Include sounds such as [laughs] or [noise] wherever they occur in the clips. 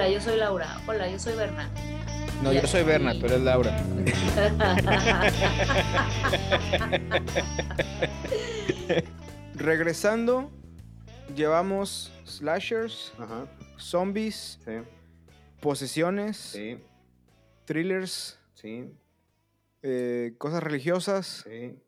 Hola, yo soy Laura. Hola, yo soy Berna. No, yo soy Berna, tú eres Laura. [laughs] Regresando, llevamos slashers, Ajá. zombies, Sí, posesiones, sí, thrillers, sí, eh, cosas religiosas. sí.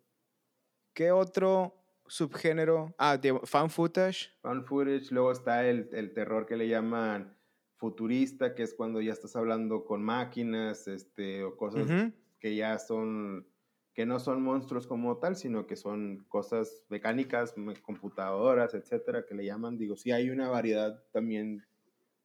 ¿Qué otro subgénero? Ah, de fan footage. Found footage, luego está el, el terror que le llaman futurista, que es cuando ya estás hablando con máquinas, este, o cosas que ya son, que no son monstruos como tal, sino que son cosas mecánicas, me- computadoras, etcétera, que le llaman. Digo, sí hay una variedad también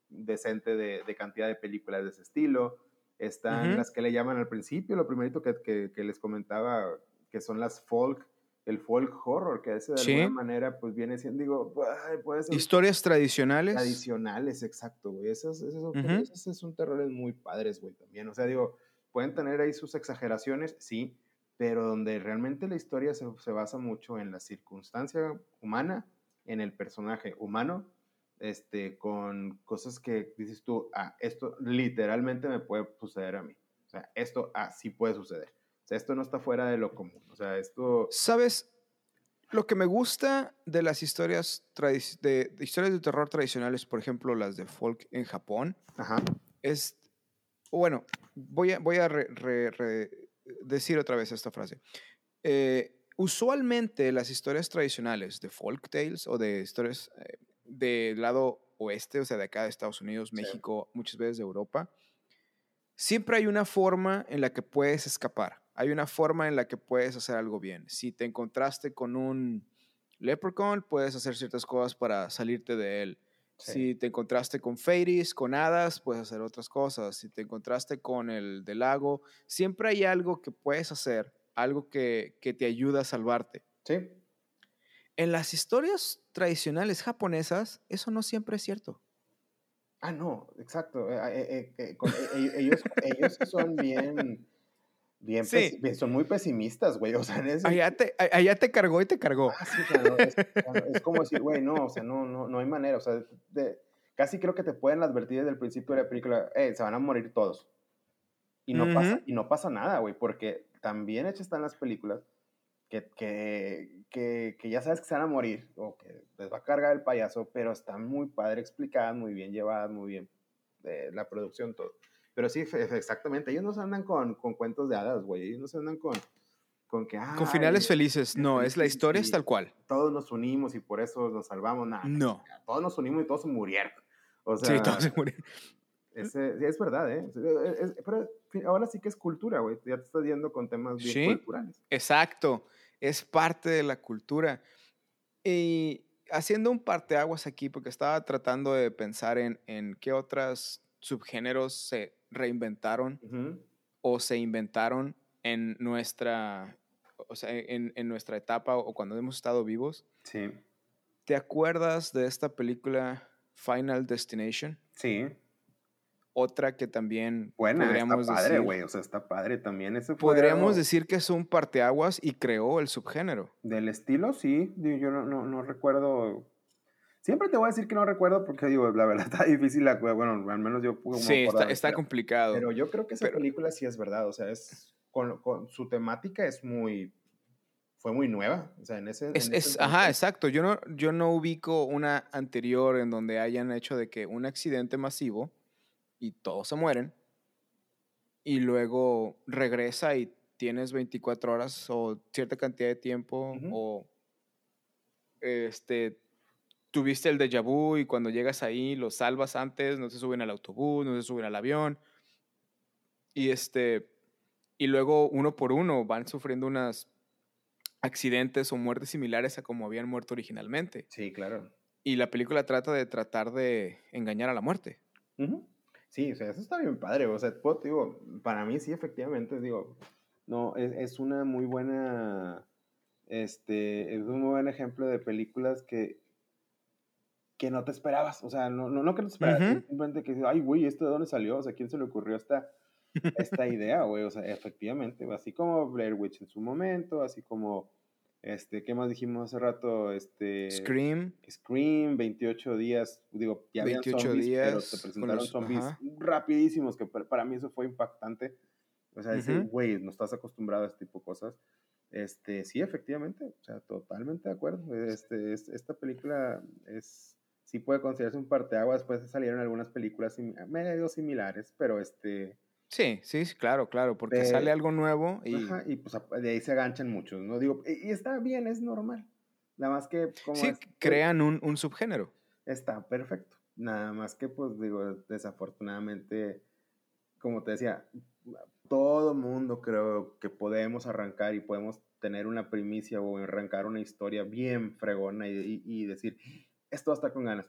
decente de, de cantidad de películas de ese estilo. Están las que le llaman al principio, lo primerito que, que- que les comentaba, que son las folk, el folk horror, que ese de Sí. alguna manera pues viene siendo, digo, ay, puede ser Historias tradicionales. tradicionales, exacto, güey. Esos, esos, son- Ujú. esos son terrores muy padres, güey, también. O sea, digo, pueden tener ahí sus exageraciones, sí, pero donde realmente la historia se, se basa mucho en la circunstancia humana, en el personaje humano, este, con cosas que dices tú, ah, esto literalmente me puede suceder a mí. O sea, esto, ah, sí puede suceder. O sea, esto no está fuera de lo común. O sea, esto... ¿Sabes? Lo que me gusta de las historias, de, de historias de terror tradicionales, por ejemplo, las de folk en Japón, Ajá. es, bueno, voy a, voy a re- re- re- decir otra vez esta frase. Eh, usualmente las historias tradicionales de folk tales o de historias eh, del lado oeste, o sea, de acá de Estados Unidos, México, muchas veces de Europa, siempre hay una forma en la que puedes escapar. Hay una forma en la que puedes hacer algo bien. Si te encontraste con un leprechaun, puedes hacer ciertas cosas para salirte de él. Sí. Si te encontraste con fairies, con hadas, puedes hacer otras cosas. Si te encontraste con el del lago, siempre hay algo que puedes hacer, algo que, que te ayuda a salvarte. Sí. En las historias tradicionales japonesas, eso no siempre es cierto. Ah, no, exacto. eh, eh, eh, eh, eh, eh, ellos, ellos [laughs] son bien, bien, Sí. son muy pesimistas, güey. O sea, en ese... Allá te, allá te cargó y te cargó. Ah, sí, o sea, no, es, es como decir, güey, no, o sea, no, no, no hay manera. O sea, de- casi creo que te pueden advertir desde el principio de la película, eh, se van a morir todos. Y no, pasa, Ujú. y no pasa nada, güey, porque también hechas están las películas que, que, que, que ya sabes que se van a morir o que les va a cargar el payaso, pero están muy padre explicadas, muy bien llevadas, muy bien eh, la producción, todo. Pero sí, exactamente, ellos no se andan con, con cuentos de hadas, güey, ellos no se andan con, con que... Con finales "Ay, felices. No, es la historia es tal cual. todos nos unimos y por eso nos salvamos. Nada, No. todos nos unimos y todos se murieron. O sea, Sí, todos se murieron. sí, es verdad, ¿eh? Es- es- pero ahora sí que es cultura, güey. Ya te estás yendo con temas bien Sí. culturales. Exacto, es parte de la cultura. Y haciendo un parteaguas aquí, porque estaba tratando de pensar en, en qué otros subgéneros se reinventaron o se inventaron en nuestra, o sea, en, en nuestra etapa o cuando hemos estado vivos. Sí. ¿Te acuerdas de esta película Final Destination? Sí. Otra que también Buena, está podríamos padre, decir, güey. O sea, está padre también. Ese podríamos algo decir que es un parteaguas y creó el subgénero. Del estilo, sí. Yo no, no, no recuerdo. Siempre te voy a decir que no recuerdo porque, digo, la verdad [laughs] está difícil. la- Bueno, al menos yo puedo Sí, está, está pero- complicado. Pero yo creo que esa Pero- película sí es verdad, o sea, es con, con- su temática es muy fue muy nueva, o sea, en ese, Es, en es- ese ajá, entonces- exacto. Yo no, yo no ubico una anterior en donde hayan hecho de que un accidente masivo y todos se mueren y luego regresa y tienes 24 horas o cierta cantidad de tiempo Ujú. o este tuviste el déjà vu y cuando llegas ahí los salvas antes, no se suben al autobús, no se suben al avión y este y luego uno por uno van sufriendo unas accidentes o muertes similares a como habían muerto originalmente. Sí, claro. Y la película trata de tratar de engañar a la muerte. Ujú. Sí, o sea, eso está bien padre, o sea, puedo- digo, para mí sí, efectivamente, digo, no, es, es una muy buena, este, es un muy buen ejemplo de películas que, que no te esperabas, o sea, no, no, no que no te esperabas, Ujú. simplemente que, ay, güey, ¿esto de dónde salió? O sea, ¿quién se le ocurrió esta, esta idea, güey? O sea, efectivamente, así como Blair Witch en su momento, así como Este, ¿qué más dijimos hace rato? Este, Scream. Scream, 28 días, digo, ya habían 28 zombies, pero días te con presentaron los- zombies ajá. rapidísimos, que pa- para mí eso fue impactante. O sea, decir, güey, no estás acostumbrado a este tipo de cosas. Este, sí, efectivamente, o sea, totalmente de acuerdo. Este, es- esta película es, sí puede considerarse un parteaguas, después salieron algunas películas sim- medio similares, pero este, Sí, sí, claro, claro, porque De- sale algo nuevo y... Ajá, y pues de ahí se aganchan muchos, ¿no? Digo, y, y está bien, es normal. Nada más que como Sí, es- crean un, un subgénero. está perfecto. Nada más que pues digo, desafortunadamente, como te decía, todo mundo creo que podemos arrancar y podemos tener una primicia o arrancar una historia bien fregona y, y- y decir, esto va a estar con ganas.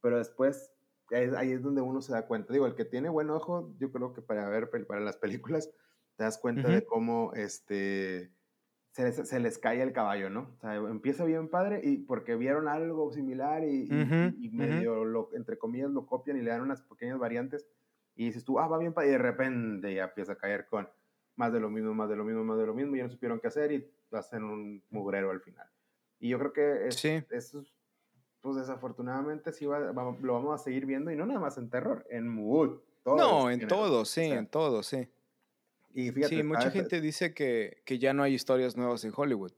Pero después, es- ahí es donde uno se da cuenta. Digo, el que tiene buen ojo, yo creo que para ver, para las películas, te das cuenta de Ujú. cómo este, se, les, se les cae el caballo, ¿no? O sea, empieza bien padre y porque vieron algo similar y, y- Ujú, y ujú. medio, lo, entre comillas, lo copian y le dan unas pequeñas variantes y dices tú, ah, va bien padre, y de repente ya empieza a caer con más de lo mismo, más de lo mismo, más de lo mismo, y ya no supieron qué hacer y hacen un mugrero al final. Y yo creo que es, Sí. eso, es- pues desafortunadamente sí va- va- lo vamos a seguir viendo y no nada más en terror, en mood. todos no, en todo, sí, sea, en todo, sí. Y fíjate, Sí, mucha gente dice que, que ya no hay historias nuevas en Hollywood.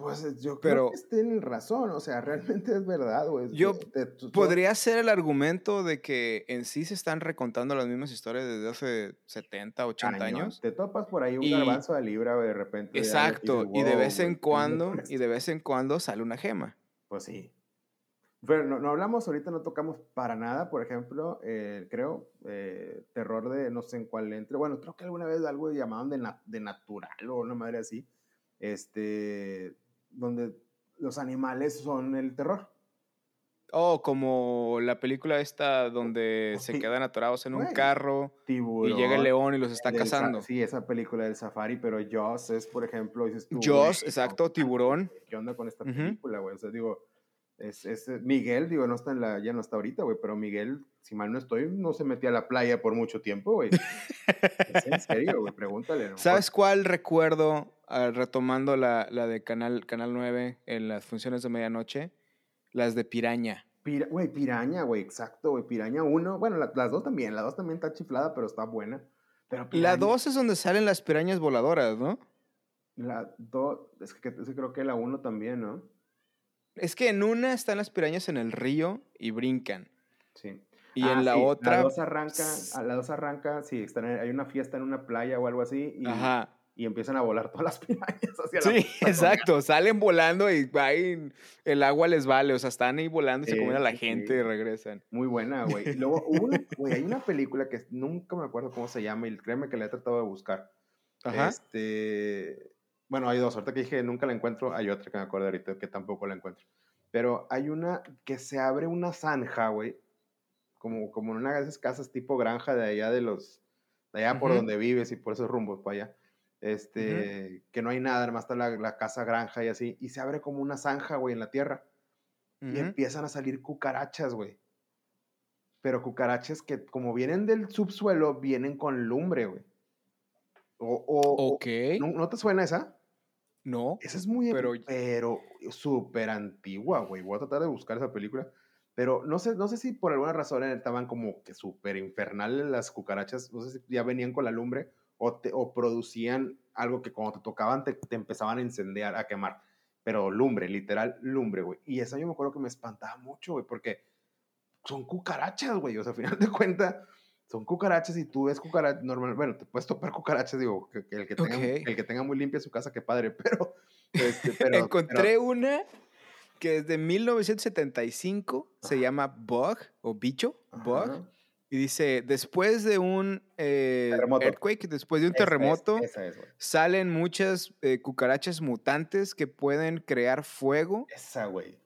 Pues yo Pero- creo que tienen razón, o sea, [laughs] realmente es verdad, güey. Yo Te- te- tú- Podría ser el argumento de que en sí se están recontando las mismas historias desde hace 70, 80 cañón. años. Te topas por ahí un Y- garbanzo de libra, güey, de repente. Exacto, dices, y de "Wow, vez en ¿qué onda cuando, y esto?". de vez en cuando sale una gema. Pues sí. Pero no, no hablamos, ahorita no tocamos para nada, por ejemplo, eh, creo, eh, terror de no sé en cuál entre. Bueno, creo que alguna vez algo llamaban de, na- de natural o una madre así, este, donde los animales son el terror. Oh, como la película esta donde se sí. quedan atorados en un Güey, carro Tiburón. y llega el león y los está cazando. Sí, esa película del safari, pero Jaws es, por ejemplo, dices tú. Jaws, güey, exacto, no, tiburón. ¿Qué onda con esta película, güey? O sea, digo, es, es- Miguel, digo, no está en la, ya no está ahorita, güey, pero Miguel, si mal no estoy, no se metía a la playa por mucho tiempo, güey. es en serio, güey, pregúntale. ¿no? ¿Sabes cuál recuerdo, ah, retomando la, la de Canal, Canal 9 en las funciones de medianoche? Las de Piraña. Pira- Güey, Piraña, güey, exacto, güey, Piraña 1, bueno, la- las dos también, la dos también está chiflada, pero está buena. Pero La Piraña- 2 es donde salen las pirañas voladoras, ¿no? La 2, es que, es que creo que la 1 también, ¿no? Es que en una están las pirañas en el río y brincan. Sí. Y Ah, en la sí, otra. La 2 arranca, a la dos arranca, sí, están hay una fiesta en una playa o algo así, y, Ajá. Y empiezan a volar [laughs] todas las pirañas hacia la Sí, puerta con exacto. Salen volando y ahí el agua les vale. O sea, están ahí volando y se Sí, comen a la sí, gente sí. y regresan. Muy buena, güey. Luego, [laughs] una- güey, hay una película que nunca me acuerdo cómo se llama y créeme que la he tratado de buscar. Ajá. Este, bueno, hay dos. Ahorita que dije nunca la encuentro, hay otra que me acuerdo ahorita que tampoco la encuentro. Pero hay una que se abre una zanja, güey. Como, como en una de esas casas tipo granja de allá de los. De allá por Ujú. donde vives y por esos rumbos para allá. Este, que no hay nada, además está la, la casa granja y así. Y se abre como una zanja, güey, en la tierra. Y empiezan a salir cucarachas, güey. Pero cucarachas que como vienen del subsuelo, vienen con lumbre, güey. O, o- o- Ok. ¿no, no te suena esa? No. Esa es muy, Pero- pero, súper antigua, güey. Voy a tratar de buscar esa película. Pero no sé, no sé si por alguna razón estaban como que súper infernales las cucarachas. No sé si ya venían con la lumbre o, te- o producían algo que cuando te tocaban te, te empezaban a incendiar, a quemar. Pero lumbre, literal, lumbre, güey. Y esa yo me acuerdo que me espantaba mucho, güey, porque son cucarachas, güey. O sea, al final de cuentas, son cucarachas y tú ves cucarachas, normal, bueno, te puedes topar cucarachas, digo, que, que el, que tenga, Ok. el que tenga muy limpia su casa, qué padre, [laughs] pero... este, pero- Encontré una que es de 1975. Se Ajá. llama Bug o Bicho. pero- Bug. Y dice, después de un eh, Terremoto. earthquake, después de un Esa es, terremoto, Esa es, salen muchas eh, cucarachas mutantes que pueden crear fuego Esa, güey.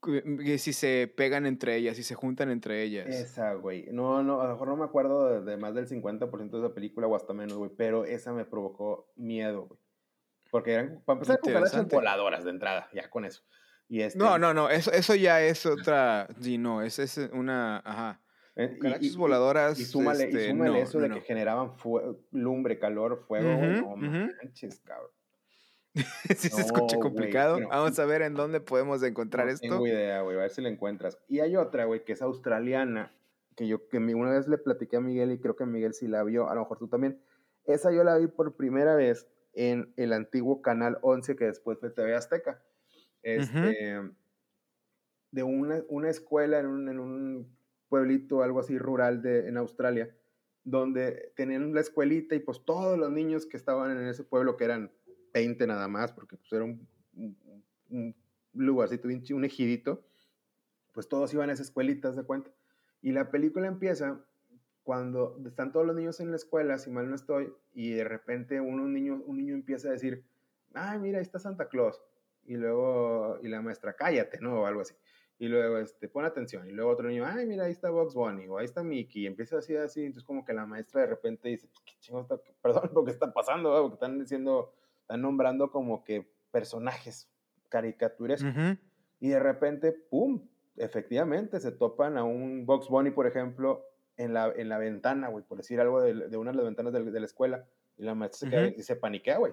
cu- que si se pegan entre ellas, si se juntan entre ellas. Esa, güey. No, no, a lo mejor no me acuerdo de, de más del 50% de esa película o hasta menos, güey, pero esa me provocó miedo, güey. Porque eran, para empezar, cucarachas voladoras de entrada, ya con eso. Y este, No, no, no, eso, eso ya es otra. Sí, no, es, es una. Ajá. Eh, y- Cucarachas y- y- voladoras. Y súmale, y este, súmale no, eso de no, que no. generaban lumbre, calor, fuego, güey. Ujú, No ujú. manches, cabrón. [laughs] si se escucha No, complicado, bueno, vamos a ver en dónde podemos encontrar no esto. tengo idea, güey, a ver si la encuentras. Y hay otra, güey, que es australiana, que yo que una vez le platiqué a Miguel y creo que Miguel sí la vio, a lo mejor tú también. Esa yo la vi por primera vez en el antiguo Canal 11 que después fue TV Azteca. Este, De una, una escuela en un, en un pueblito, algo así rural de, en Australia, donde tenían la escuelita y pues todos los niños que estaban en ese pueblo, que eran 20 nada más, porque pues era un, un, un lugarcito, un ejidito, pues todos iban a esa escuelita, ¿haz de cuenta. Y la película empieza cuando están todos los niños en la escuela, si mal no estoy, y de repente un, niño, un niño empieza a decir, ay, mira, ahí está Santa Claus. Y luego, y la maestra, cállate, ¿no? O algo así. Y luego, este, pon atención. Y luego otro niño, ay, mira, ahí está Box Bunny, o ahí está Mickey. Y empieza así, así. Entonces, como que la maestra de repente dice, ¿qué chingo está? [laughs] Perdón, lo que está pasando, ¿verdad? Porque están diciendo, están nombrando como que personajes caricaturescos. Ujú. Y de repente, ¡pum! Efectivamente, se topan a un Box Bunny, por ejemplo, en la, en la ventana, güey, por decir algo de, de una de las ventanas de, de la escuela. Y la maestra se, queda- y se paniquea, güey.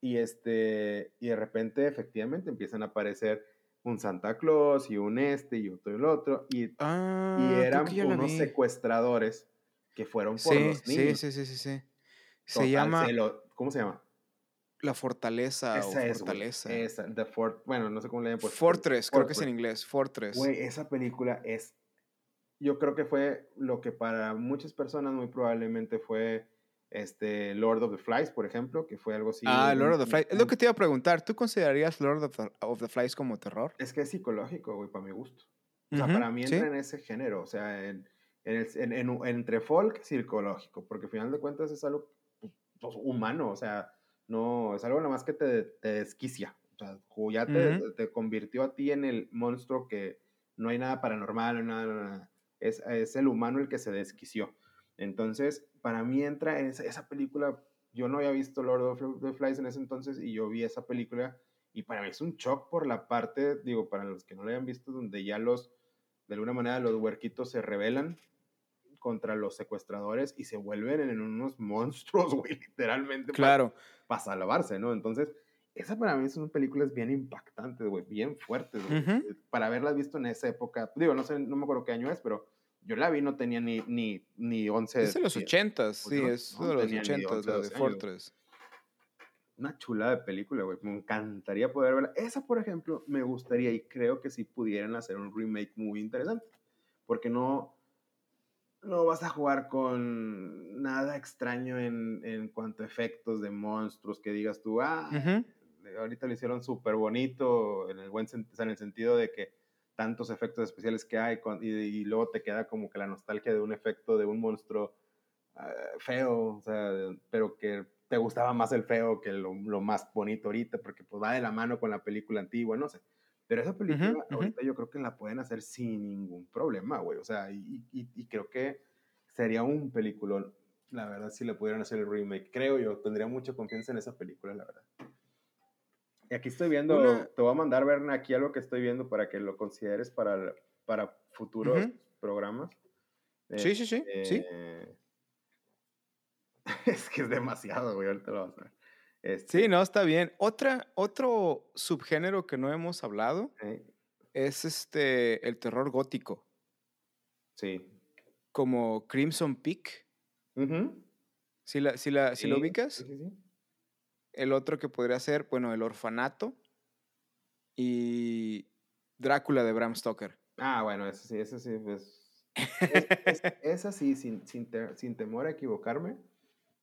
Y, este, y de repente, efectivamente, empiezan a aparecer un Santa Claus y un este y otro y el otro. Y, Ah, y eran unos secuestradores que fueron por Sí, los niños. sí, sí, sí, sí. Se Total, llama se lo- ¿Cómo se llama? La Fortaleza o Esa es. Esa, The Fort, bueno, no sé cómo le llaman. pues, Fortress, creo que es en Fortress. inglés. Fortress. Güey, esa película es. Yo creo que fue lo que para muchas personas muy probablemente fue este Lord of the Flies, por ejemplo, que fue algo así. ah, Lord of the Flies. Es lo que te iba a preguntar. ¿Tú considerarías Lord of the, of the Flies como terror? Es que es psicológico, güey, para mi gusto. O sea, Ujú, para mí sí. entra en ese género, o sea, en, en en- en- entre folk psicológico, porque al final de cuentas es algo pues, humano, o sea, no, es algo nada más que te, te desquicia, o sea, ya te, Ujú. te convirtió a ti en el monstruo que no hay nada paranormal, no hay nada, nada, nada. Es, es el humano el que se desquició. Entonces, para mí entra en esa, esa película, yo no había visto Lord of the Flies en ese entonces y yo vi esa película y para mí es un shock por la parte, digo, para los que no la hayan visto, donde ya los, de alguna manera, los huerquitos se rebelan contra los secuestradores y se vuelven en unos [laughs] monstruos, güey, literalmente. Claro. Para salvarse, ¿no? Entonces, esa para mí son películas bien impactantes, güey, bien fuertes, güey. Ujú. Para haberlas visto en esa época, digo, no sé, no me acuerdo qué año es, pero yo la vi, no tenía ni, ni, ni 11. Es de los sí, ochentas, pues sí, no- es no de los tenía ni ochentas, 11, la de 12 años. Fortress. Una chulada de película, güey. Me encantaría poder verla. Esa, por ejemplo, me gustaría y creo que si pudieran hacer un remake muy interesante. Porque no, no vas a jugar con nada extraño en, en cuanto a efectos de monstruos que digas tú, ah, ahorita lo hicieron súper bonito, en el buen en el sentido de que tantos efectos especiales que hay y, y luego te queda como que la nostalgia de un efecto de un monstruo ah, feo, o sea, pero que te gustaba más el feo que lo, lo más bonito ahorita, porque pues va de la mano con la película antigua, no sé. Pero esa película ahorita yo creo que la pueden hacer sin ningún problema, güey. O sea, y, y- y creo que sería un peliculón, la verdad, si le pudieran hacer el remake. Creo yo, tendría mucha confianza en esa película, la verdad. Y aquí estoy viendo, Una- te voy a mandar, Berna, aquí algo que estoy viendo para que lo consideres para, para futuros programas. Sí, sí, sí, sí. Eh, [laughs] es que es demasiado, güey, ahorita lo vas a ver. Este, Sí, no, está bien. Otra, otro subgénero que no hemos hablado eh, es este, el terror gótico, sí. como Crimson Peak. Ujú. Si la, si la, si lo Sí, ubicas, sí, sí, sí. El otro que podría ser, bueno, el orfanato y Drácula de Bram Stoker. Ah, bueno, eso sí, eso sí, pues. es- es- [laughs] esa sí, sin, sin, te- sin temor a equivocarme.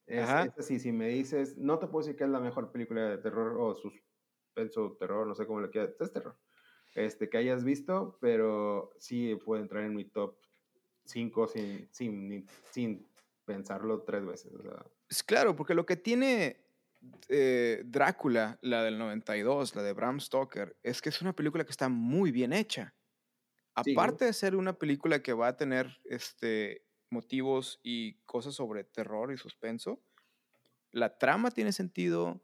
Es, esa sí, si me dices, no te puedo decir que es la mejor película de terror o suspenso, terror, no sé cómo le quieras, es terror. Este, que hayas visto, pero sí puede entrar en mi top 5 sin, sin, sin pensarlo tres veces. O sea, Es claro, porque lo que tiene eh, Drácula, la del 92, la de Bram Stoker, es que es una película que está muy bien hecha. Sí. Aparte de ser una película que va a tener este, motivos y cosas sobre terror y suspenso, la trama tiene sentido,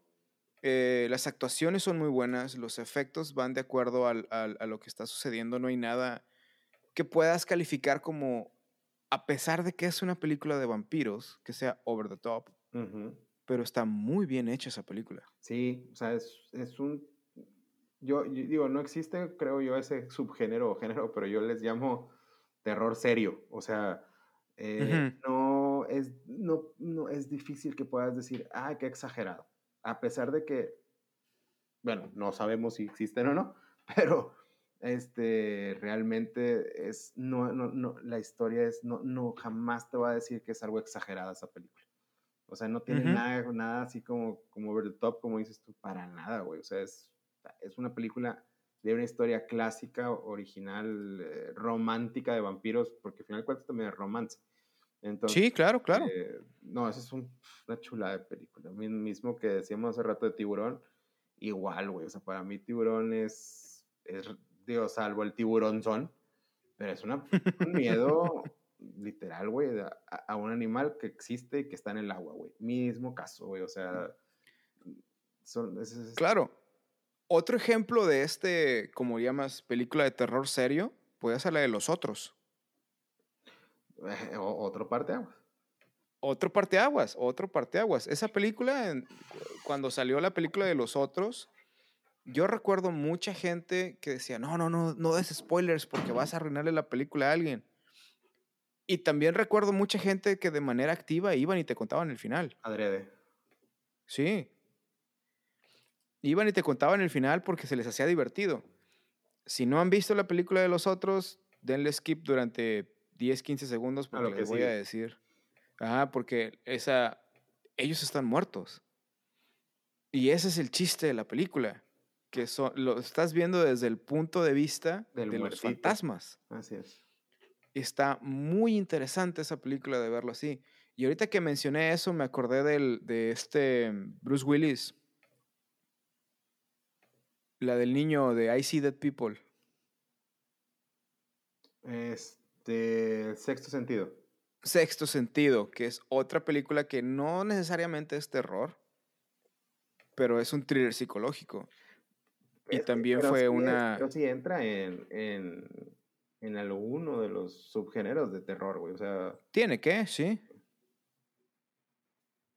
eh, las actuaciones son muy buenas, los efectos van de acuerdo al- al- a lo que está sucediendo, no hay nada que puedas calificar como, a pesar de que es una película de vampiros, que sea over the top. Pero está muy bien hecha esa película. Sí, o sea, es, es un... Yo, yo digo, no existe, creo yo, ese subgénero o género, pero yo les llamo terror serio. O sea, eh, no, es, no, no es difícil que puedas decir, ah, qué exagerado. A pesar de que, bueno, no sabemos si existen o no, [laughs] pero este, realmente es, no, no, no, la historia es, no, no, jamás te va a decir que es algo exagerada esa película. O sea, no tiene nada, nada así como, como over the top, como dices tú, para nada, güey. O sea, es, es una película de una historia clásica, original, eh, romántica de vampiros, porque al final cuentas también es romance. Entonces, sí, claro, claro. Eh, no, esa es una chula de película. Mismo que decíamos hace rato de Tiburón, igual, güey. O sea, para mí Tiburón es, es digo, salvo el tiburón son, pero es una, un [laughs] miedo literal, güey, a, un animal que existe y que está en el agua, güey. Mismo caso, güey, o sea, son, claro. Otro ejemplo de este, como llamas, película de terror serio, puede ser la de los otros. Eh, otro parte aguas. Otro parte aguas, otro parte aguas. Esa película, cuando salió la película de los otros, yo recuerdo mucha gente que decía, no, no, no, no des spoilers porque vas a arruinarle la película a alguien. Y también recuerdo mucha gente que de manera activa iban y te contaban el final. Adrede. Sí. Iban y te contaban el final porque se les hacía divertido. Si no han visto la película de los otros, denle skip durante 10, 15 segundos porque les voy a decir. Ajá, porque esa, ellos están muertos. Y ese es el chiste de la película que lo estás viendo desde el punto de vista de los fantasmas. Así es. Está muy interesante esa película de verlo así. Y ahorita que mencioné eso, me acordé del, de este Bruce Willis. La del niño de I See Dead People. Este. Sexto sentido. Sexto sentido, que es otra película que no necesariamente es terror, pero es un thriller psicológico. Y también fue una... Pero sí entra en, en, en alguno de los subgéneros de terror, güey. O sea... Tiene que, sí.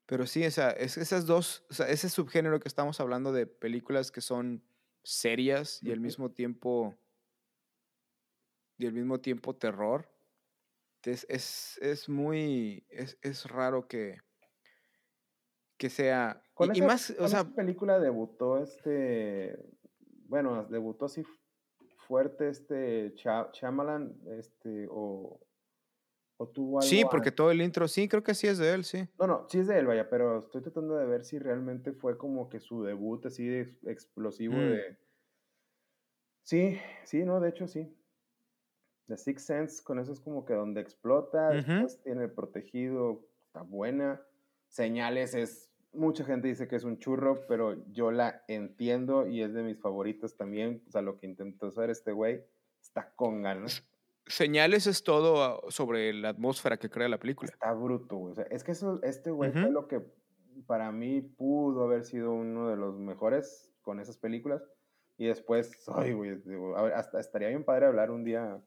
Pero sí, esa, es, esas dos, o sea, ese subgénero que estamos hablando de películas que son serias y al mismo tiempo y al mismo tiempo terror, es, es, es muy, es, es, raro que, que sea... y, más, o sea... película debutó este bueno, debutó así fuerte este Chamalan, este, o, o tuvo algo Sí, porque todo el intro, sí, creo que sí es de él, sí. No, no, sí es de él, vaya, pero estoy tratando de ver si realmente fue como que su debut así explosivo mm. de... Sí, sí, no, de hecho sí. The Sixth Sense, con eso es como que donde explota, después tiene protegido, está buena. Señales es mucha gente dice que es un churro, pero yo la entiendo y es de mis favoritos también. O sea, lo que intentó hacer este güey está con ganas. Señales es todo ah, sobre la atmósfera que crea la película. Está bruto, güey. O sea, es que eso, este güey fue lo que para mí pudo haber sido uno de los mejores con esas películas. Y después, ay, güey, hasta estaría bien padre hablar un día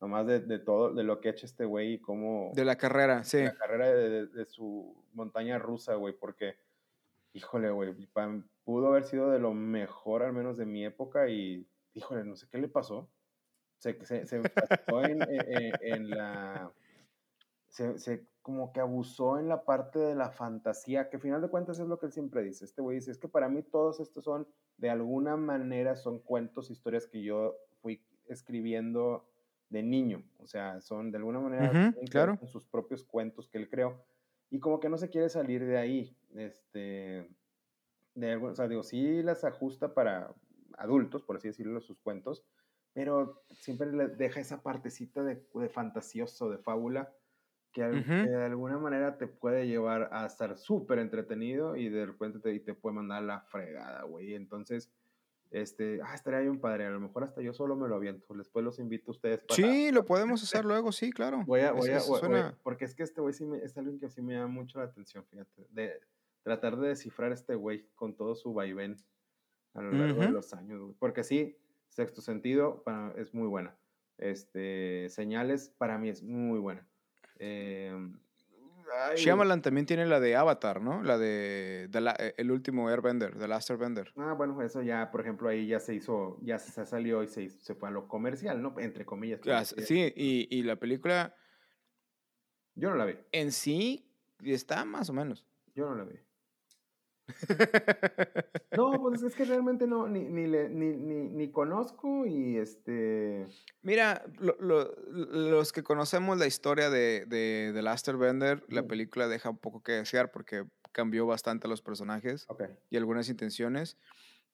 nomás de, de, todo, de lo que ha hecho este güey y cómo... De la carrera, sí. De la carrera de, de su montaña rusa, güey, porque híjole, güey, pudo haber sido de lo mejor, al menos de mi época, y híjole, no sé qué le pasó. Se, se, se enfrascó en, en, la. Se, se, como que abusó en la parte de la fantasía, que al final de cuentas es lo que él siempre dice. Este güey dice: es que para mí todos estos son, de alguna manera, son cuentos, historias que yo fui escribiendo de niño. O sea, son de alguna manera claro. sus propios cuentos que él creó y como que no se quiere salir de ahí. Este, de, o sea, digo, sí las ajusta para adultos, por así decirlo, sus cuentos, pero siempre le deja esa partecita de, de fantasioso, de fábula, que, de alguna manera te puede llevar a estar súper entretenido y de repente te, te puede mandar la fregada, güey. Entonces, este, ah, estaría bien padre, a lo mejor hasta yo solo me lo aviento, después los invito a ustedes para... Sí, lo podemos [laughs] hacer luego, sí, claro. Voy a, voy a, porque es que este güey sí me, es alguien que sí me llama mucho la atención, fíjate, de tratar de descifrar este güey con todo su vaivén a lo largo de los años, güey. porque sí, sexto sentido para, es muy buena, este, señales para mí es muy buena. Eh, Ay, Shyamalan también tiene la de Avatar, ¿no? La de, de la- eh, el último Airbender, The Last Airbender. Ah, bueno, eso ya, por ejemplo, ahí ya se hizo, ya se salió y se, hizo- se fue a lo comercial, ¿no? Entre comillas. Porque sí, y, y la película Yo no la vi, en sí está más o menos. yo no la vi. No, pues es que [laughs] realmente no, ni, ni, le- ni, ni, ni conozco y este... Mira, lo- lo- los que conocemos la historia de, de The Last Airbender, la película deja un poco que desear porque cambió bastante a los personajes y algunas intenciones.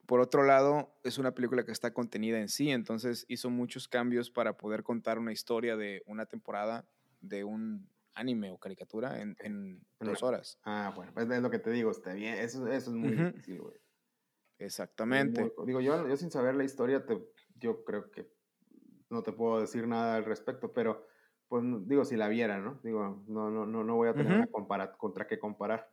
Por otro lado, es una película que está contenida en sí, entonces hizo muchos cambios para poder contar una historia de una temporada de un anime o caricatura en, en dos horas. Ah, bueno, pues es lo que te digo, está bien, eso, eso es muy difícil, güey. Exactamente. Muy- digo, yo, yo sin saber la historia, te, yo creo que no te puedo decir nada al respecto, pero pues digo, si la viera, ¿no? Digo, no, no, no, no voy a tener una compara- contra qué comparar.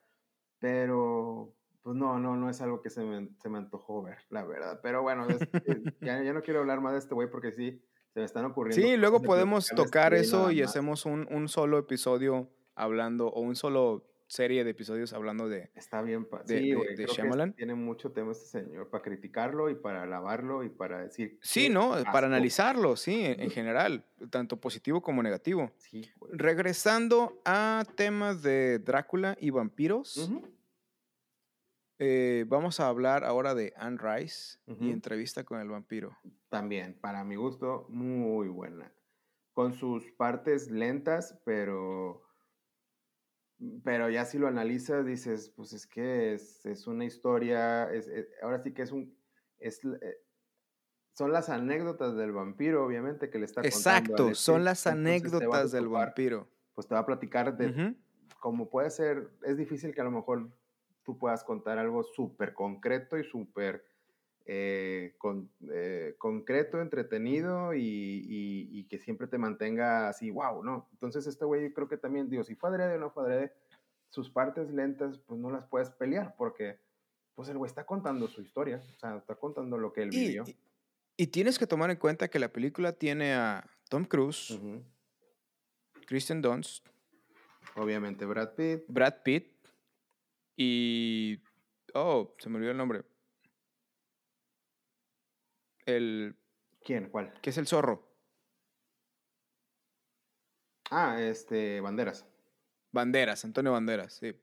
Pero, pues no, no, no es algo que se me, se me antojó ver, la verdad. Pero bueno, es- eh, ya, ya no quiero hablar más de este güey porque sí, se me están ocurriendo. Sí, luego podemos tocar eso y hacemos un, un solo episodio hablando, o un solo serie de episodios hablando de... Está bien, de- sí, de- Shyamalan. tiene mucho tema este señor para criticarlo y para alabarlo y para decir. Sí, ¿no? asco. Para analizarlo, sí, en, en general, tanto positivo como negativo. Sí. Regresando a temas de Drácula y vampiros, Ujú. Eh, vamos a hablar ahora de Anne Rice y Ujú. entrevista con el vampiro. También, para mi gusto, muy buena. Con sus partes lentas, pero. Pero ya si lo analizas, dices, pues es que es, es una historia. es- es- ahora sí que es un. Es, eh, son las anécdotas del vampiro, obviamente, que le está contando. Exacto, son las anécdotas del vampiro. Pues te va a platicar de Ujú. como puede ser, es difícil que a lo mejor tú puedas contar algo súper concreto y súper eh, con- eh, concreto, entretenido y, y- y que siempre te mantenga así, wow, ¿no? Entonces este güey creo que también, digo, si fue adrede o no fue adrede, sus partes lentas pues no las puedes pelear porque pues el güey está contando su historia, o sea, está contando lo que él Y, vivió. y- tienes que tomar en cuenta que la película tiene a Tom Cruise, Ujú. Kristen Dunst, Obviamente Brad Pitt, Brad Pitt y... Oh, se me olvidó el nombre. El... ¿quién? ¿Cuál? ¿Qué es el zorro? Ah, este, Banderas. Banderas, Antonio Banderas, sí.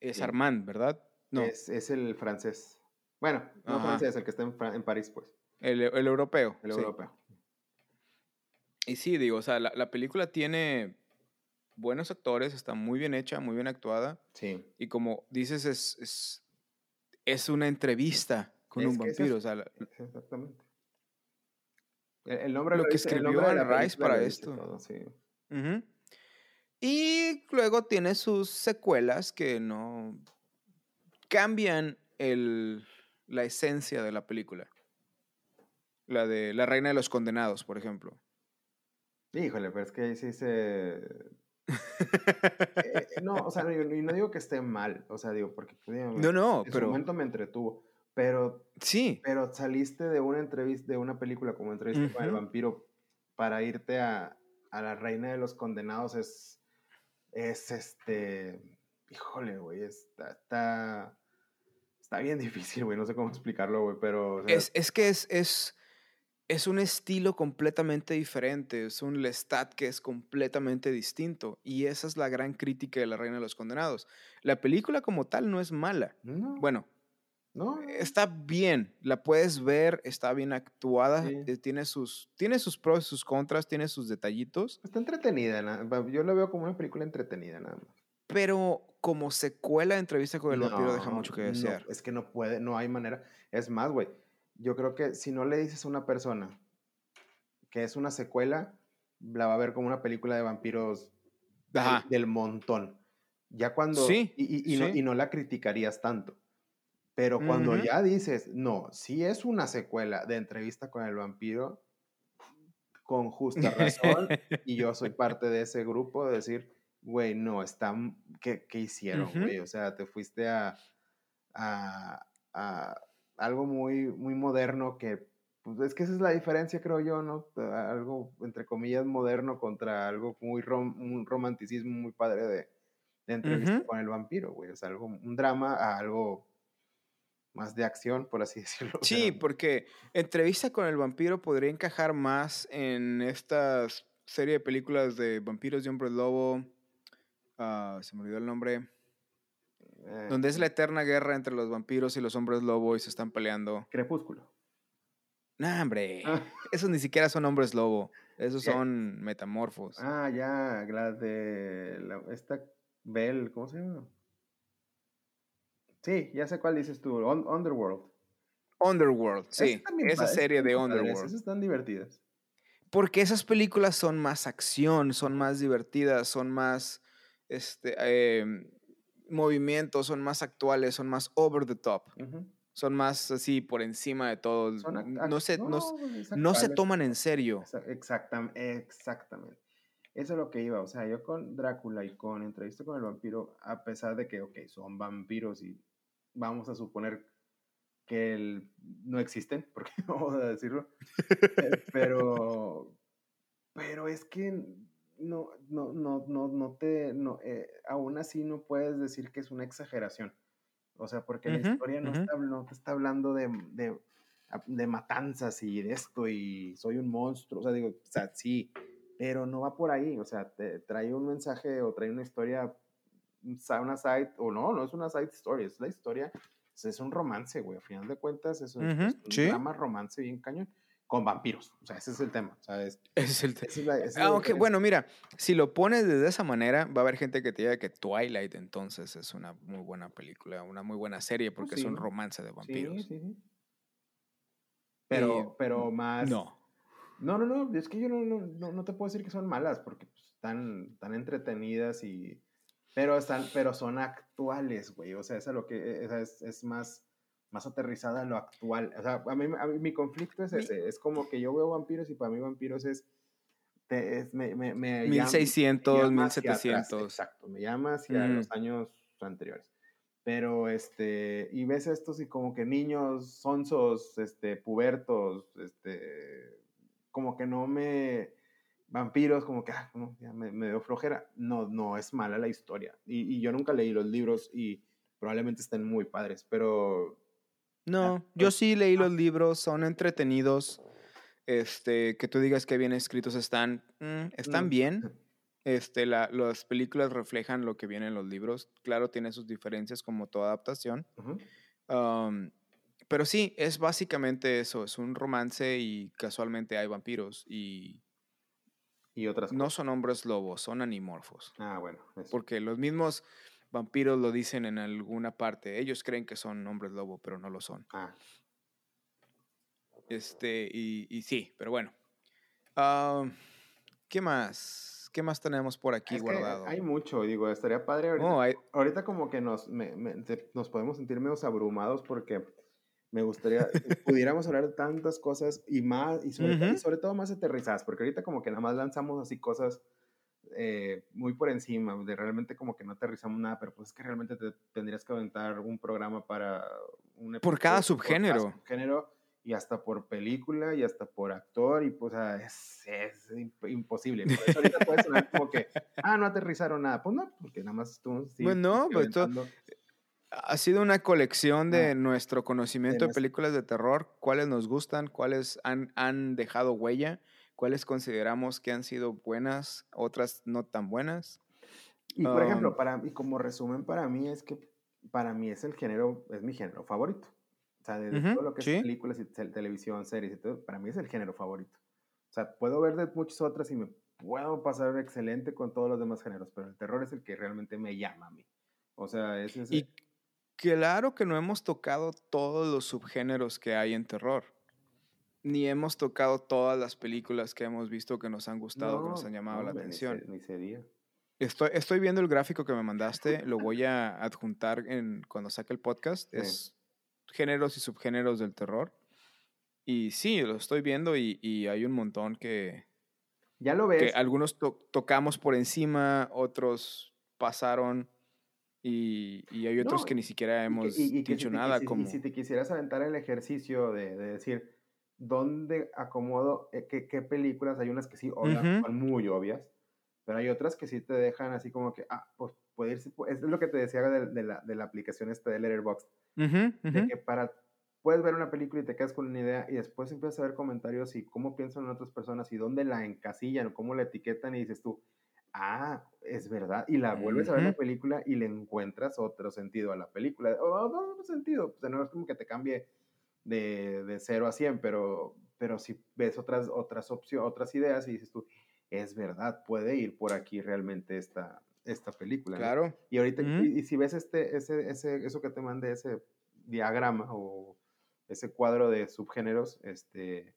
Es Sí. Armand, ¿verdad? No, Es, es el francés. Bueno, no Ajá. francés, el que está en, en París, pues. el, el europeo. El sí. europeo. Y sí, digo, o sea, la, la película tiene buenos actores, está muy bien hecha, muy bien actuada. Sí. Y como dices, es, es, es una entrevista con Es un que vampiro. es- O sea, la- Exactamente. El, el nombre Lo que dice- el escribió nombre Anne Rice para lo esto. todo, sí. Y luego tiene sus secuelas que no cambian el, la esencia de la película. La de La Reina de los Condenados, por ejemplo. Híjole, pero es que ahí sí se... Eh, no, o sea, y no digo que esté mal, o sea, digo, porque pues, No, no, en su pero momento me entretuvo, pero, sí. pero saliste de una entrevista, de una película como entrevista con el vampiro para irte a, a la reina de los condenados es, es este, híjole, güey, está, está, está bien difícil, güey, no sé cómo [laughs] explicarlo, güey, pero... o sea, Es, es que es, es, es un estilo completamente diferente, es un Lestat que es completamente distinto. Y esa es la gran crítica de La Reina de los Condenados. La película como tal no es mala. no, Bueno, no, está bien, la puedes ver, está bien actuada, Sí. eh, tiene, sus, tiene sus pros y sus contras, tiene sus detallitos, está entretenida, yo lo veo como una película entretenida nada más. pero como secuela de entrevista con el vampiro deja mucho que desear. es que no puede, no hay manera. Es más, güey, yo creo que si no le dices a una persona que es una secuela, la va a ver como una película de vampiros del, montón. Ya cuando... Sí, y, y- y no, y no la criticarías tanto. Pero cuando ya dices, no, si es una secuela de entrevista con el vampiro, con justa razón, [laughs] y yo soy parte de ese grupo, de decir, güey, no, están, ¿qué, qué hicieron, güey? O sea, te fuiste a, a, a algo muy, muy moderno que pues es que esa es la diferencia, creo yo, ¿no? Algo, entre comillas, moderno contra algo muy un romanticismo muy padre de, de entrevista con el vampiro, güey. O sea, algo, un drama a algo más de acción, por así [laughs] decirlo. Sí, porque entrevista con el vampiro podría encajar más en esta serie de películas de vampiros y hombres lobo. Ah, se me olvidó el nombre. Eh, donde es la eterna guerra entre los vampiros y los hombres lobo y se están peleando. Crepúsculo. No, hombre. Ah. Esos ni siquiera son hombres lobo. Esos son metamorfos. Ah, ya, la de esta Bell, ¿cómo se llama? Sí, ya sé cuál dices tú, Underworld. Underworld, sí. Esa serie de Underworld. Esas están divertidas. Porque esas películas son más acción, son más divertidas, son más este, em, movimientos, son más actuales, son más over the top. Son más así por encima de todo. No, se, no, no, se toman en serio. Exactamente, exactamente. Eso es lo que iba. O sea, yo con Drácula y con Entrevista con el vampiro, a pesar de que, ok, son vampiros y vamos a suponer que no existen, [laughs] porque vamos a decirlo. Eh, pero, pero es que no, no, no, no, no te, no, eh, aún así no puedes decir que es una exageración. O sea, porque la historia no, está, no, te está hablando de, de, de, matanzas y de esto y soy un monstruo. O sea, digo, o sea, sí, pero no va por ahí. O sea, te trae un mensaje o trae una historia, una side, o no, no es una side story, es la historia, es un romance, güey. A final de cuentas, es un, es un drama romance bien cañón con vampiros. O sea, ese es el tema. ¿sabes? Ese es el tema. Aunque, bueno, mira, si lo pones de esa manera, va a haber gente que te diga que Twilight entonces es una muy buena película, una muy buena serie porque es un romance de vampiros. Sí, sí, sí. Pero, pero más. No. No, no, no. Es que yo no, no, no te puedo decir que son malas porque pues, están, tan entretenidas y. Pero, están, pero son actuales, güey. O sea, es lo que es, es más más aterrizada a lo actual. O sea, a mí, mi conflicto es ese. Es como que yo veo vampiros y para mí vampiros es... me, me, me 1600, 1700. exacto, me llama hacia los mm. años anteriores. Pero, este, y ves estos y como que niños sonsos, este, pubertos, este, como que no me, vampiros, como que, ah, ya me, me dio flojera. No, no, es mala la historia. Y, y, yo nunca leí los libros y probablemente estén muy padres, pero no, yo sí leí los libros, son entretenidos. Este, que tú digas que bien escritos están, mm, están mm. bien. Este, la, las películas reflejan lo que viene en los libros. Claro, tiene sus diferencias como toda adaptación. pero sí, es básicamente eso. Es un romance y casualmente hay vampiros y... Y otras No son hombres lobos, son animorfos. Ah, bueno. Porque los mismos vampiros lo dicen en alguna parte. Ellos creen que son hombres lobo, pero no lo son. Ah. Este, y, sí, pero bueno. Ah, ¿Qué más? ¿Qué más tenemos por aquí guardado? hay mucho, digo, estaría padre. Ahorita, como que nos, nos podemos sentir medio abrumados porque me gustaría, [laughs] pudiéramos hablar de tantas cosas y más, y sobre, y sobre todo más aterrizadas, porque ahorita como que nada más lanzamos así cosas eh, muy por encima, de realmente como que no aterrizamos nada, pero pues es que realmente te tendrías que aventar un programa para un Por cada subgénero. Por subgénero y hasta por película y hasta por actor y pues es, es imposible. Por eso ahorita puede sonar como que, ah, no aterrizaron nada. Pues no, porque nada más tú... bueno, pues ha sido una colección de nuestro conocimiento de, películas de terror, cuáles nos gustan, cuáles han, han dejado huella cuáles consideramos que han sido buenas, otras no tan buenas. Y por ejemplo, para, y como resumen para mí es que para mí es el género, es mi género favorito. O sea, de, todo lo que es películas y televisión, series y todo, para mí es el género favorito. O sea, puedo ver de muchas otras y me puedo pasar excelente con todos los demás géneros, pero el terror es el que realmente me llama a mí. O sea, ese es... Y claro que no hemos tocado todos los subgéneros que hay en terror ni hemos tocado todas las películas que hemos visto que nos han gustado, que nos han llamado la atención. Ni sería. Estoy, estoy viendo el gráfico que me mandaste, lo voy [laughs] a adjuntar en, cuando saque el podcast. Es géneros y subgéneros del terror. Y sí, lo estoy viendo y, y hay un montón que... Ya lo ves. Que algunos tocamos por encima, otros pasaron y, y hay otros que ni siquiera hemos dicho nada. como... y si te quisieras aventar el ejercicio de, de decir dónde acomodo, eh, qué, qué películas, hay unas que sí, obvia- Ujú. son muy obvias, pero hay otras que sí te dejan así como que, ah, pues puede irse, es lo que te decía de, de la, de la aplicación esta de Letterboxd, de que para, puedes ver una película y te quedas con una idea y después empiezas a ver comentarios y cómo piensan en otras personas y dónde la encasillan o cómo la etiquetan y dices tú, ah, es verdad, y la vuelves a ver la película y le encuentras otro sentido a la película, o o otro sentido, sea, no es como que te cambie de, de 0 a 100, pero, pero si ves otras, otras opciones, otras ideas y dices tú, es verdad, puede ir por aquí realmente esta, esta película. ¿no? Claro. Y ahorita, y si ves este, ese, ese, eso que te mandé, ese diagrama o ese cuadro de subgéneros, este,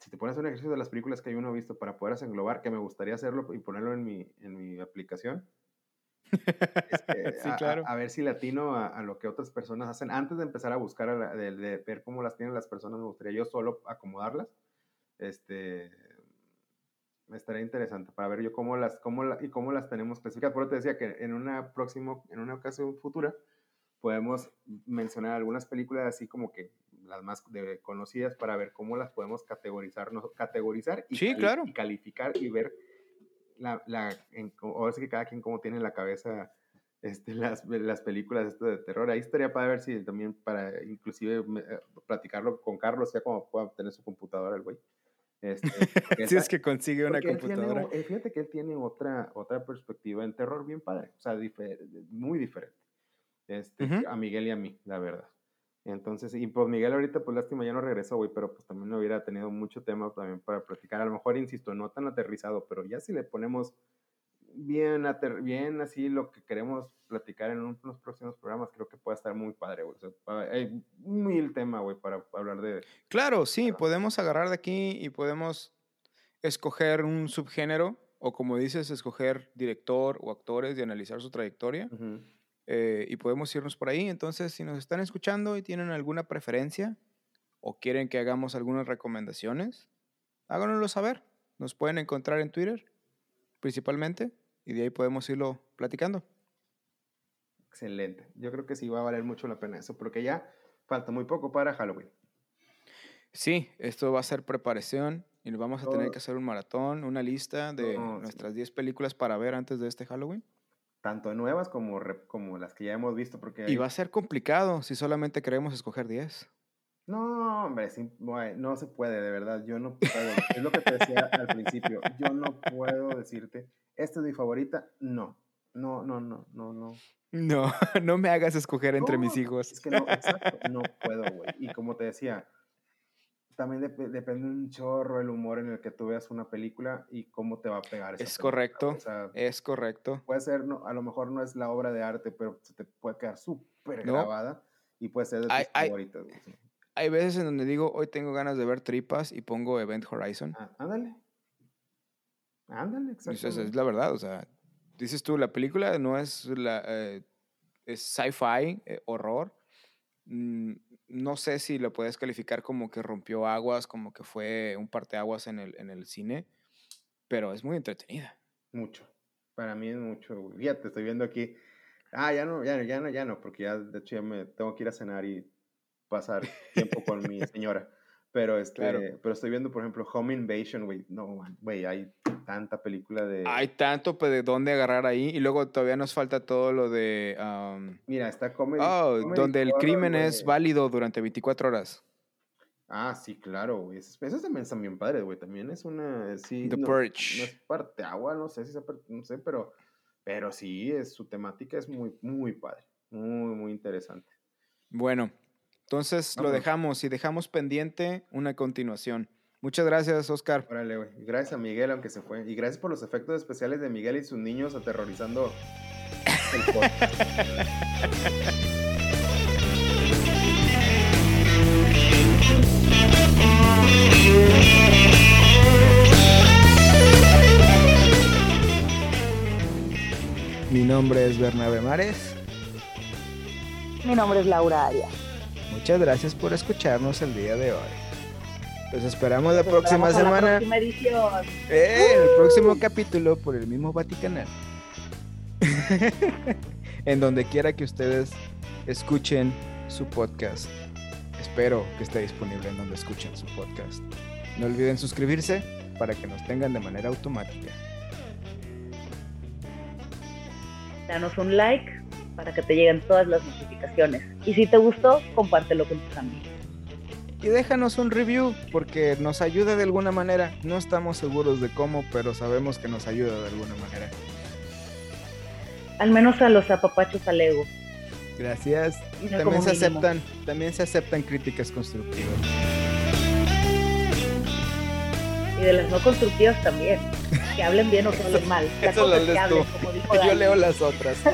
si te pones un ejercicio de las películas que yo no he visto para poderlas englobar, que me gustaría hacerlo y ponerlo en mi, en mi aplicación, este, Sí, a, claro. a ver si latino a, a lo que otras personas hacen. Antes de empezar a buscar, a la- de, de ver cómo las tienen las personas, me gustaría yo solo acomodarlas. Este, me estaría interesante para ver yo cómo las, cómo la- y cómo las tenemos clasificadas. Por eso te decía que en una próximo, en una ocasión futura, podemos mencionar algunas películas así como que las más de- conocidas para ver cómo las podemos categorizar, no- categorizar y, Sí, cali- claro. y calificar y ver la, la en, ahora sí que cada quien cómo tiene en la cabeza este, las, las películas esto de terror. Ahí estaría para ver si también para inclusive me- eh, platicarlo con Carlos, ya como pueda tener su computadora el güey. Este, Si [laughs] es que consigue una tiene computadora. o- eh, fíjate que él tiene otra, otra perspectiva en terror bien padre, o sea, muy diferente. Este. A Miguel y a mí, la verdad. Entonces, y pues Miguel ahorita, pues lástima, ya no regresó, güey, pero pues también hubiera tenido mucho tema también para platicar. A lo mejor, insisto, no tan aterrizado, pero ya si le ponemos bien, ater- bien así lo que queremos platicar en un- unos próximos programas, creo que puede estar muy padre, güey. O sea, pa- hay mil temas, güey, para hablar de... Claro, sí, podemos agarrar de aquí y podemos escoger un subgénero o como dices, escoger director o actores y analizar su trayectoria. Eh, y podemos irnos por ahí. Entonces, si nos están escuchando y tienen alguna preferencia o quieren que hagamos algunas recomendaciones, háganoslo saber. Nos pueden encontrar en Twitter, principalmente, y de ahí podemos irlo platicando. Excelente. Yo creo que sí va a valer mucho la pena eso, porque ya falta muy poco para Halloween. Sí, esto va a ser preparación y nos vamos a tener que hacer un maratón, una lista de No, nuestras 10 películas para ver antes de este Halloween. Tanto nuevas como, como las que ya hemos visto, porque... Y va a ser complicado si solamente queremos escoger 10. No, hombre, sí, no se puede, de verdad. Yo no puedo. Es lo que te decía [laughs] al principio. Yo no puedo decirte, esta es mi favorita. No, no, no, no, no, no. No, [laughs] no me hagas escoger entre mis No, hijos. Es que no, exacto, no puedo, güey. Y como te decía, también dep- depende un chorro el humor en el que tú veas una película y cómo te va a pegar esa Es película, correcto. O sea, Es correcto. puede ser, no, a lo mejor no es la obra de arte, pero se te puede quedar súper No. grabada y puede ser de tus Hay- hay- favoritas. güey, sí. Hay veces en donde digo, hoy tengo ganas de ver tripas y pongo Event Horizon. Ah, ándale. Ándale, es, exacto. es la verdad, o sea, dices tú, la película no es la eh, es sci-fi, eh, horror. Mm, no sé si lo puedes calificar como que rompió aguas, como que fue un parteaguas en el, en el cine, pero es muy entretenida. Mucho. Para mí es mucho. güey. Fíjate, estoy viendo aquí. Ah, ya no, ya no, ya no, ya no, porque ya de hecho ya me tengo que ir a cenar y pasar tiempo con mi [laughs] señora. Pero este, Claro. pero estoy viendo, por ejemplo, Home Invasion, güey. No, güey, hay tanta película de. Hay tanto pues, de dónde agarrar ahí y luego todavía nos falta todo lo de... Mira, está Comedy. oh, Comedy donde el crimen es válido durante 24 horas. Ah, sí, claro, güey. Esos también están bien padres, güey. También es una. Sí, The no, Purge. No es parte agua, no sé si sea no sé, pero, pero sí, es, su temática es muy, muy padre. Muy, muy interesante. Bueno, entonces lo dejamos y dejamos pendiente una continuación. Muchas gracias, Oscar. Órale, güey. Y Gracias a Miguel, aunque se fue. Y gracias por los efectos especiales de Miguel y sus niños aterrorizando el podcast. Mi nombre es Bernabé Mares. Mi nombre es Laura Arias. Muchas gracias por escucharnos el día de hoy. Los esperamos la Nos próxima esperamos a la semana. próxima edición. Eh, el próximo capítulo por el mismo Vaticanal. [laughs] en donde quiera que ustedes escuchen su podcast. Espero que esté disponible en donde escuchen su podcast. No olviden suscribirse para que nos tengan de manera automática. Danos un like para que te lleguen todas las notificaciones. Y si te gustó, compártelo con tus amigos. Y déjanos un review porque nos ayuda de alguna manera. No estamos seguros de cómo, pero sabemos que nos ayuda de alguna manera. Al menos a los apapachos al ego. Gracias. Ya También se mínimo. aceptan, también se aceptan críticas constructivas. Y de las no constructivas también. Que hablen bien o que hablen mal. [laughs] La Eso cosa lo es que lees hablen, tú. como dijo [laughs] Yo Dani. leo las otras. [laughs]